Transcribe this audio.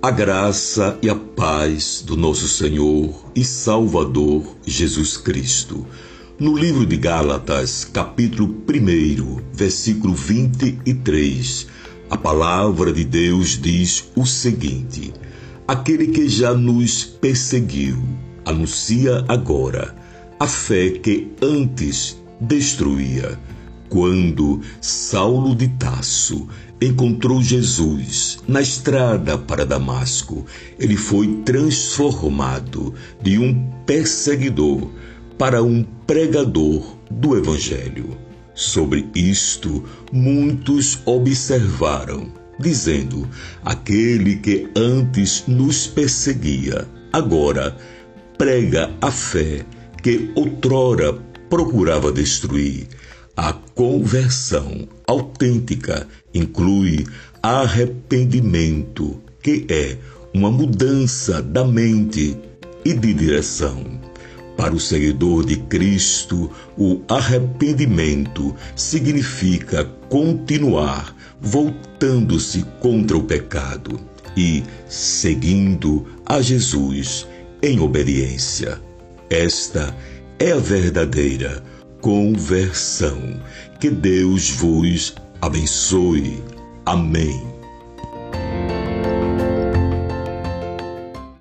A graça e a paz do nosso Senhor e Salvador Jesus Cristo. No livro de Gálatas, capítulo 1, versículo 23, a palavra de Deus diz o seguinte: Aquele que já nos perseguiu, anuncia agora a fé que antes destruía quando Saulo de Tasso encontrou Jesus na estrada para Damasco, ele foi transformado de um perseguidor para um pregador do Evangelho. Sobre isto, muitos observaram, dizendo: aquele que antes nos perseguia, agora prega a fé que outrora procurava destruir a conversão autêntica inclui arrependimento, que é uma mudança da mente e de direção. Para o seguidor de Cristo, o arrependimento significa continuar voltando-se contra o pecado e seguindo a Jesus em obediência. Esta é a verdadeira conversão. Que Deus vos abençoe. Amém.